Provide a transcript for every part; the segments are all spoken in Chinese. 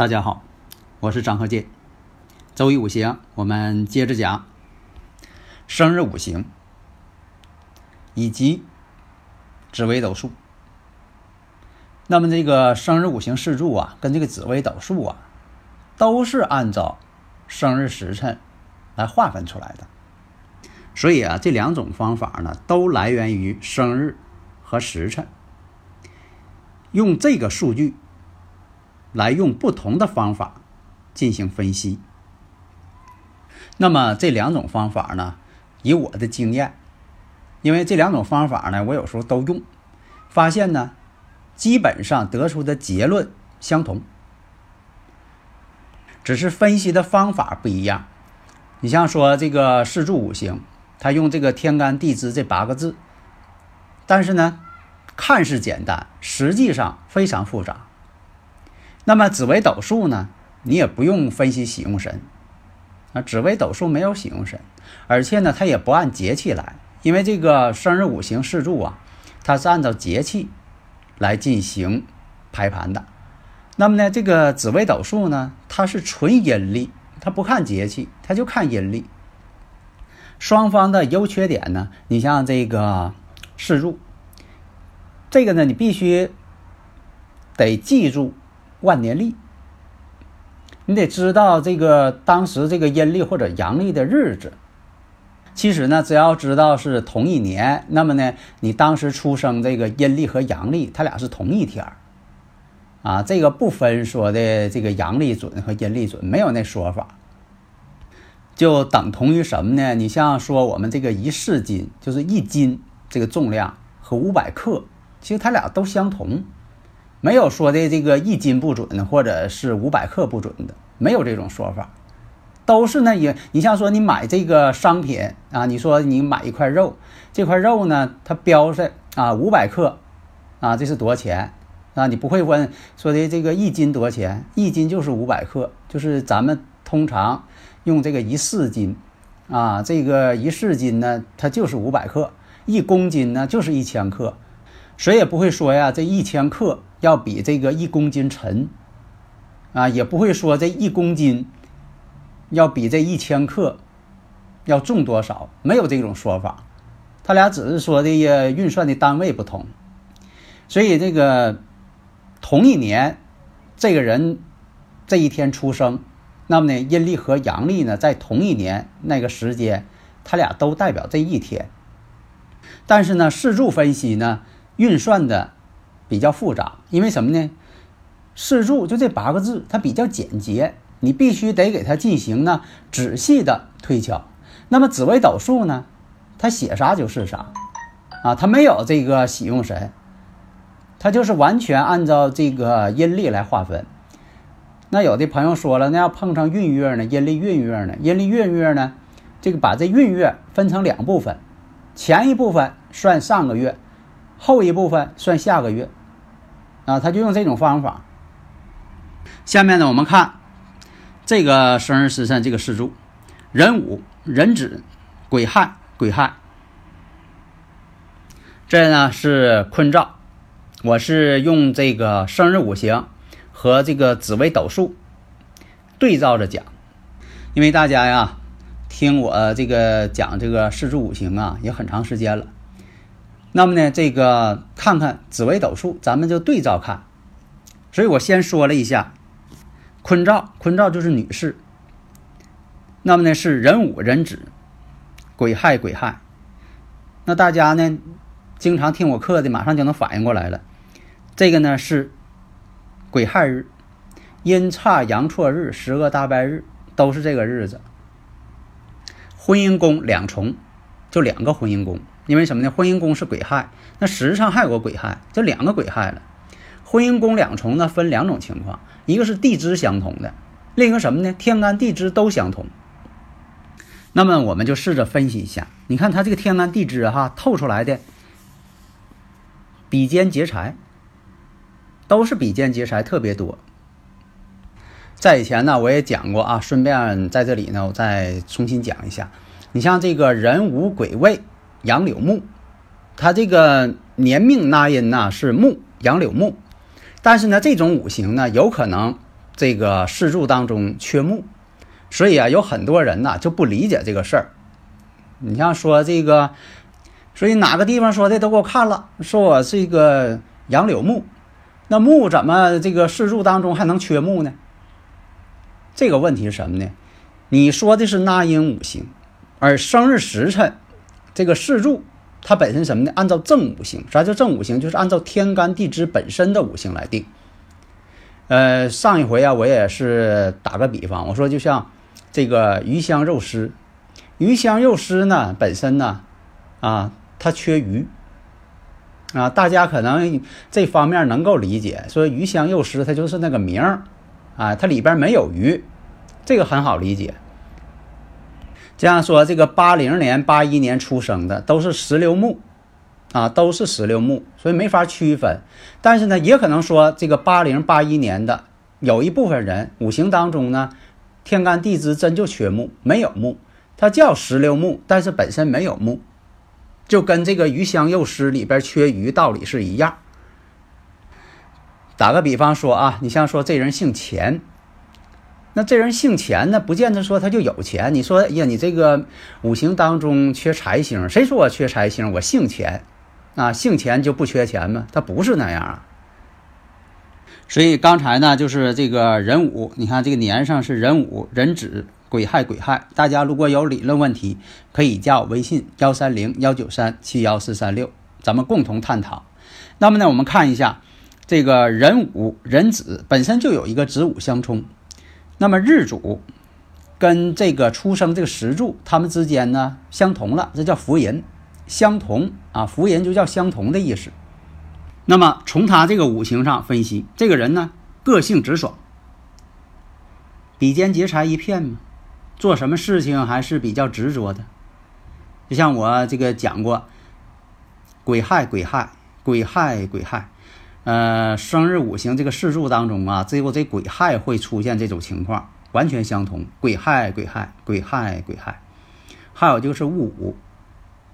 大家好，我是张鹤剑。周易五行，我们接着讲生日五行以及紫微斗数。那么这个生日五行四柱啊，跟这个紫微斗数啊，都是按照生日时辰来划分出来的。所以啊，这两种方法呢，都来源于生日和时辰，用这个数据。来用不同的方法进行分析。那么这两种方法呢，以我的经验，因为这两种方法呢，我有时候都用，发现呢，基本上得出的结论相同，只是分析的方法不一样。你像说这个四柱五行，他用这个天干地支这八个字，但是呢，看似简单，实际上非常复杂。那么紫微斗数呢？你也不用分析喜用神啊，紫微斗数没有喜用神，而且呢，它也不按节气来，因为这个生日五行四柱啊，它是按照节气来进行排盘的。那么呢，这个紫微斗数呢，它是纯阴历，它不看节气，它就看阴历。双方的优缺点呢，你像这个四柱，这个呢，你必须得记住。万年历，你得知道这个当时这个阴历或者阳历的日子。其实呢，只要知道是同一年，那么呢，你当时出生这个阴历和阳历，它俩是同一天儿啊。这个不分说的这个阳历准和阴历准，没有那说法。就等同于什么呢？你像说我们这个一市斤，就是一斤这个重量和五百克，其实它俩都相同。没有说的这个一斤不准，或者是五百克不准的，没有这种说法，都是那也。你像说你买这个商品啊，你说你买一块肉，这块肉呢，它标上啊五百克，啊这是多少钱啊？你不会问说的这个一斤多少钱？一斤就是五百克，就是咱们通常用这个一市斤，啊这个一市斤呢，它就是五百克，一公斤呢就是一千克，谁也不会说呀，这一千克。要比这个一公斤沉，啊，也不会说这一公斤要比这一千克要重多少，没有这种说法。他俩只是说的运算的单位不同，所以这个同一年这个人这一天出生，那么呢，阴历和阳历呢，在同一年那个时间，他俩都代表这一天。但是呢，四柱分析呢，运算的。比较复杂，因为什么呢？四柱就这八个字，它比较简洁，你必须得给它进行呢仔细的推敲。那么紫微斗数呢，它写啥就是啥，啊，它没有这个喜用神，它就是完全按照这个阴历来划分。那有的朋友说了，那要碰上闰月呢？阴历闰月呢？阴历闰月呢？这个把这闰月分成两部分，前一部分算上个月，后一部分算下个月。啊，他就用这种方法。下面呢，我们看这个生日时辰，这个四柱：壬午、壬子、癸亥、癸亥。这呢是坤兆，我是用这个生日五行和这个紫微斗数对照着讲，因为大家呀听我这个讲这个四柱五行啊也很长时间了。那么呢，这个看看紫微斗数，咱们就对照看。所以我先说了一下，坤兆，坤兆就是女士。那么呢是壬午壬子，癸亥癸亥。那大家呢经常听我课的，马上就能反应过来了。这个呢是癸亥日，阴差阳错日，十个大败日都是这个日子。婚姻宫两重，就两个婚姻宫，因为什么呢？婚姻宫是癸亥，那实际上还有个癸亥，就两个癸亥了。婚姻宫两重呢，分两种情况，一个是地支相同的，另一个什么呢？天干地支都相同。那么我们就试着分析一下，你看他这个天干地支哈透出来的比肩劫财，都是比肩劫财特别多。在以前呢，我也讲过啊，顺便在这里呢，我再重新讲一下。你像这个人无鬼位杨柳木，它这个年命纳音呢是木杨柳木，但是呢，这种五行呢有可能这个四柱当中缺木，所以啊，有很多人呢就不理解这个事儿。你像说这个，所以哪个地方说的都给我看了，说我这个杨柳木，那木怎么这个四柱当中还能缺木呢？这个问题是什么呢？你说的是纳音五行，而生日时辰这个四柱它本身什么呢？按照正五行，啥叫正五行？就是按照天干地支本身的五行来定。呃，上一回啊，我也是打个比方，我说就像这个鱼香肉丝，鱼香肉丝呢本身呢啊它缺鱼啊，大家可能这方面能够理解，说鱼香肉丝它就是那个名儿啊，它里边没有鱼。这个很好理解。这样说，这个八零年、八一年出生的都是石榴木，啊，都是石榴木，所以没法区分。但是呢，也可能说这个八零、八一年的有一部分人五行当中呢，天干地支真就缺木，没有木，它叫石榴木，但是本身没有木，就跟这个鱼香肉丝里边缺鱼道理是一样。打个比方说啊，你像说这人姓钱。那这人姓钱呢，不见得说他就有钱。你说，哎呀，你这个五行当中缺财星，谁说我缺财星？我姓钱，啊，姓钱就不缺钱吗？他不是那样啊。所以刚才呢，就是这个壬午，你看这个年上是壬午、壬子、癸亥、癸亥。大家如果有理论问题，可以加我微信幺三零幺九三七幺四三六，咱们共同探讨。那么呢，我们看一下这个壬午、壬子本身就有一个子午相冲。那么日主跟这个出生这个时柱，他们之间呢相同了，这叫福人，相同啊，福人就叫相同的意思。那么从他这个五行上分析，这个人呢个性直爽，比肩劫财一片嘛，做什么事情还是比较执着的。就像我这个讲过，癸亥癸亥癸亥癸亥。呃，生日五行这个四柱当中啊，只有这癸亥会出现这种情况，完全相同。癸亥癸亥癸亥癸亥，还有就是戊午，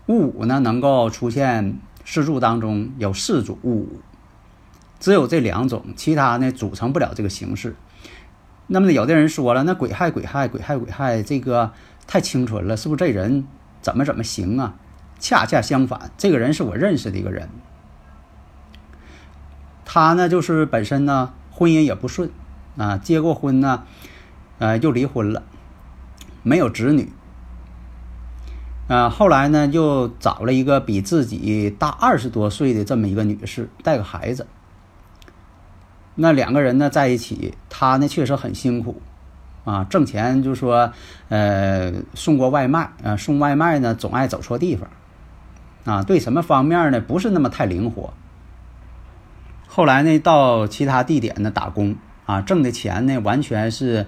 戊午呢能够出现四柱当中有四组戊午，只有这两种，其他呢组成不了这个形式。那么有的人说了，那癸亥癸亥癸亥癸亥这个太清纯了，是不是这人怎么怎么行啊？恰恰相反，这个人是我认识的一个人。他呢，就是本身呢，婚姻也不顺，啊，结过婚呢，呃，又离婚了，没有子女，啊，后来呢，又找了一个比自己大二十多岁的这么一个女士，带个孩子。那两个人呢在一起，他呢确实很辛苦，啊，挣钱就说，呃，送过外卖，啊，送外卖呢总爱走错地方，啊，对什么方面呢不是那么太灵活。后来呢，到其他地点呢打工啊，挣的钱呢完全是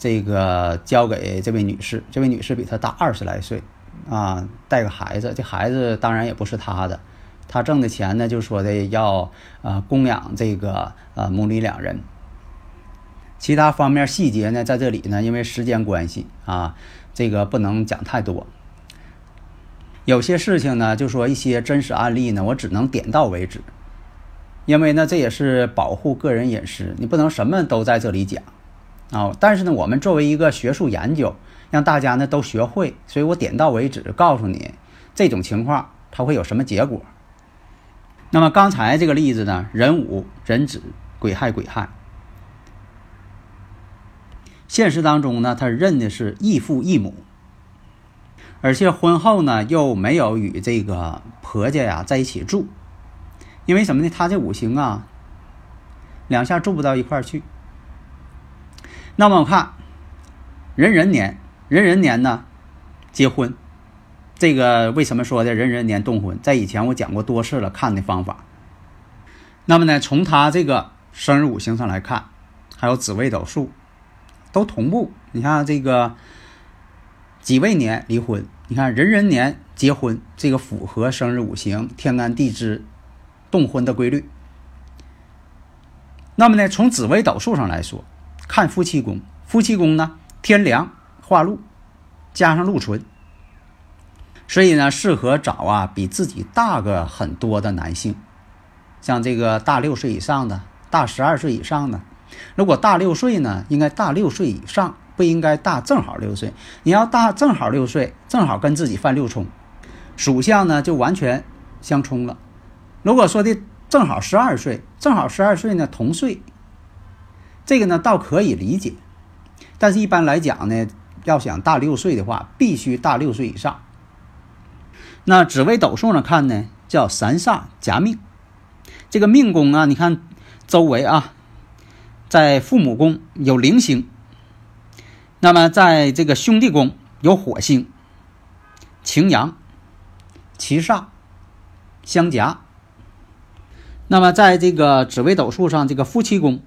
这个交给这位女士。这位女士比他大二十来岁，啊，带个孩子，这孩子当然也不是他的。他挣的钱呢，就说的要啊供养这个呃母女两人。其他方面细节呢，在这里呢，因为时间关系啊，这个不能讲太多。有些事情呢，就说一些真实案例呢，我只能点到为止。因为呢，这也是保护个人隐私，你不能什么都在这里讲啊。但是呢，我们作为一个学术研究，让大家呢都学会，所以我点到为止，告诉你这种情况它会有什么结果。那么刚才这个例子呢，壬午、壬子、癸亥、癸亥，现实当中呢，他认的是异父异母，而且婚后呢又没有与这个婆家呀在一起住。因为什么呢？他这五行啊，两下住不到一块儿去。那么我看壬壬年，壬壬年呢结婚。这个为什么说的壬壬年动婚？在以前我讲过多次了，看的方法。那么呢，从他这个生日五行上来看，还有紫微斗数都同步。你看这个己未年离婚，你看壬壬年结婚，这个符合生日五行天干地支动婚的规律。那么呢，从紫微斗数上来说，看夫妻宫，夫妻宫呢天梁化禄，加上禄存。所以呢，适合找啊比自己大个很多的男性，像这个大六岁以上的，大十二岁以上的。如果大六岁呢，应该大六岁以上，不应该大正好六岁。你要大正好六岁，正好跟自己犯六冲，属相呢就完全相冲了。如果说的正好十二岁，正好十二岁呢同岁，这个呢倒可以理解。但是一般来讲呢，要想大六岁的话，必须大六岁以上。那紫微斗数上看呢，叫三煞夹命。这个命宫啊，你看周围啊，在父母宫有零星，那么在这个兄弟宫有火星、擎羊、七煞相夹。那么在这个紫微斗数上，这个夫妻宫，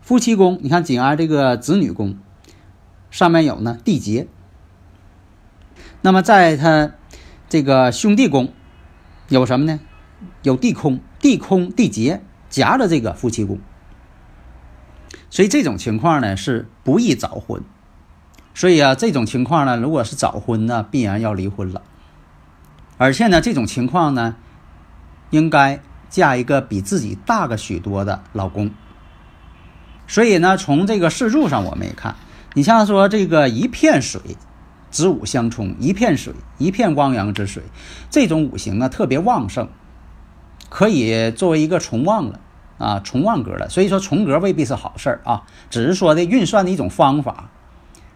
夫妻宫，你看紧挨这个子女宫，上面有呢地劫。那么在它。这个兄弟宫有什么呢？有地空，地空地劫夹着这个夫妻宫，所以这种情况呢是不宜早婚。所以啊，这种情况呢，如果是早婚呢，必然要离婚了。而且呢，这种情况呢，应该嫁一个比自己大个许多的老公。所以呢，从这个四柱上我们也看，你像说这个一片水。子午相冲，一片水，一片汪洋之水，这种五行呢特别旺盛，可以作为一个重旺了啊，重旺格了。所以说重格未必是好事儿啊，只是说的运算的一种方法。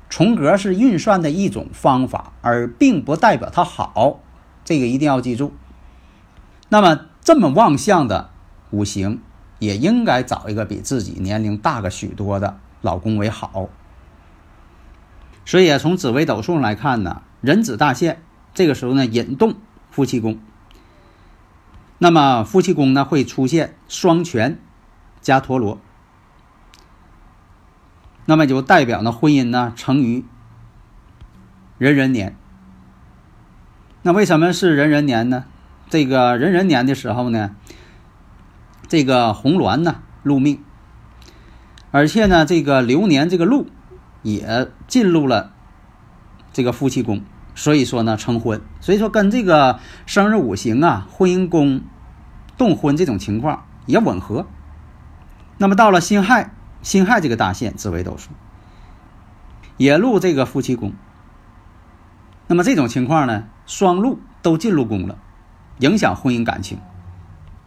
重格是运算的一种方法，而并不代表它好，这个一定要记住。那么这么旺相的五行，也应该找一个比自己年龄大个许多的老公为好。所以啊，从紫微斗数来看呢，壬子大限，这个时候呢引动夫妻宫，那么夫妻宫呢会出现双全加陀螺，那么就代表呢婚姻呢成于壬壬年。那为什么是壬壬年呢？这个壬壬年的时候呢，这个红鸾呢入命，而且呢这个流年这个禄。也进入了这个夫妻宫，所以说呢成婚，所以说跟这个生日五行啊、婚姻宫动婚这种情况也吻合。那么到了辛亥，辛亥这个大限，紫微斗数也入这个夫妻宫。那么这种情况呢，双禄都进入宫了，影响婚姻感情。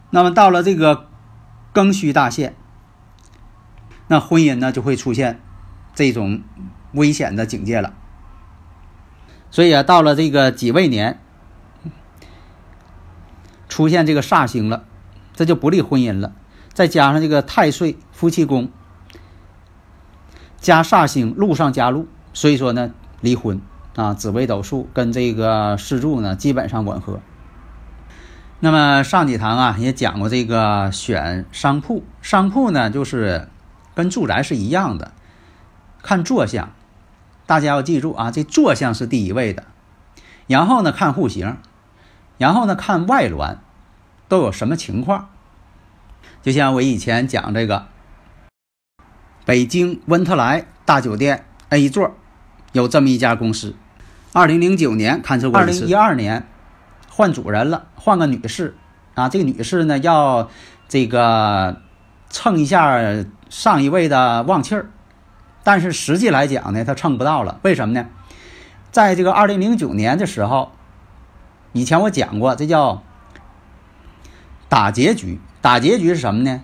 那么到了这个庚戌大限，那婚姻呢就会出现。这种危险的境界了，所以啊，到了这个己未年，出现这个煞星了，这就不利婚姻了。再加上这个太岁夫妻宫加煞星，禄上加禄，所以说呢，离婚啊，紫微斗数跟这个四柱呢基本上吻合。那么上几堂啊也讲过这个选商铺，商铺呢就是跟住宅是一样的。看坐向，大家要记住啊，这坐向是第一位的。然后呢，看户型，然后呢，看外峦都有什么情况。就像我以前讲这个，北京温特莱大酒店 A 座有这么一家公司，二零零九年勘测过二零一二年换主人了，换个女士啊，这个女士呢要这个蹭一下上一位的旺气儿。但是实际来讲呢，她蹭不到了。为什么呢？在这个二零零九年的时候，以前我讲过，这叫打结局。打结局是什么呢？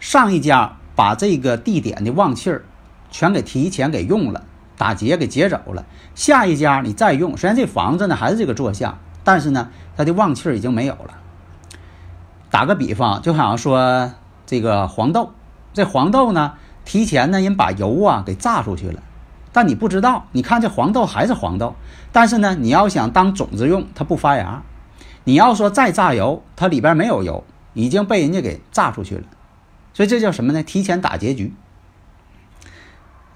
上一家把这个地点的旺气儿全给提前给用了，打劫给劫走了。下一家你再用，虽然这房子呢还是这个坐向，但是呢，它的旺气儿已经没有了。打个比方，就好像说这个黄豆，这黄豆呢。提前呢，人把油啊给榨出去了，但你不知道，你看这黄豆还是黄豆，但是呢，你要想当种子用，它不发芽。你要说再榨油，它里边没有油，已经被人家给榨出去了。所以这叫什么呢？提前打结局。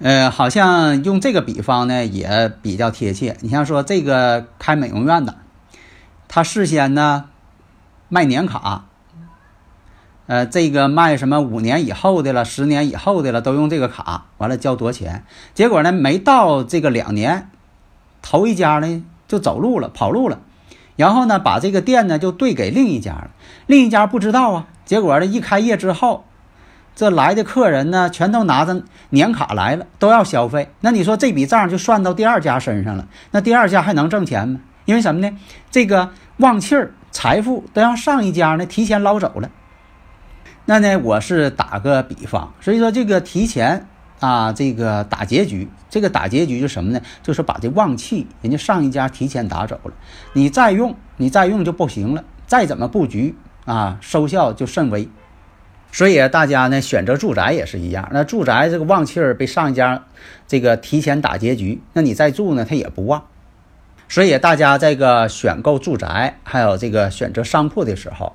呃，好像用这个比方呢也比较贴切。你像说这个开美容院的，他事先呢卖年卡，呃，这个卖什么五年以后的了，十年以后的了，都用这个卡，完了交多钱。结果呢，没到这个两年，头一家呢就走路了，跑路了，然后呢把这个店呢就兑给另一家了，另一家不知道啊。结果呢一开业之后。这来的客人呢，全都拿着年卡来了，都要消费。那你说这笔账就算到第二家身上了，那第二家还能挣钱吗？因为什么呢？这个旺气儿、财富都让上一家呢提前捞走了。那呢，我是打个比方，所以说这个提前啊，这个打结局，这个打结局就什么呢？就是把这旺气人家上一家提前打走了，你再用，你再用就不行了。再怎么布局啊，收效就甚微。所以大家呢选择住宅也是一样，那住宅这个旺气儿被上一家这个提前打结局，那你再住呢，它也不旺。所以大家这个选购住宅还有这个选择商铺的时候，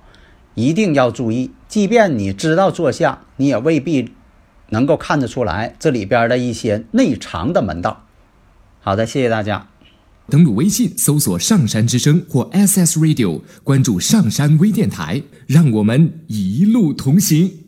一定要注意，即便你知道坐向，你也未必能够看得出来这里边的一些内藏的门道。好的，谢谢大家。登录微信搜索“上山之声”或 “SS Radio”，关注“上山微电台”，让我们一路同行。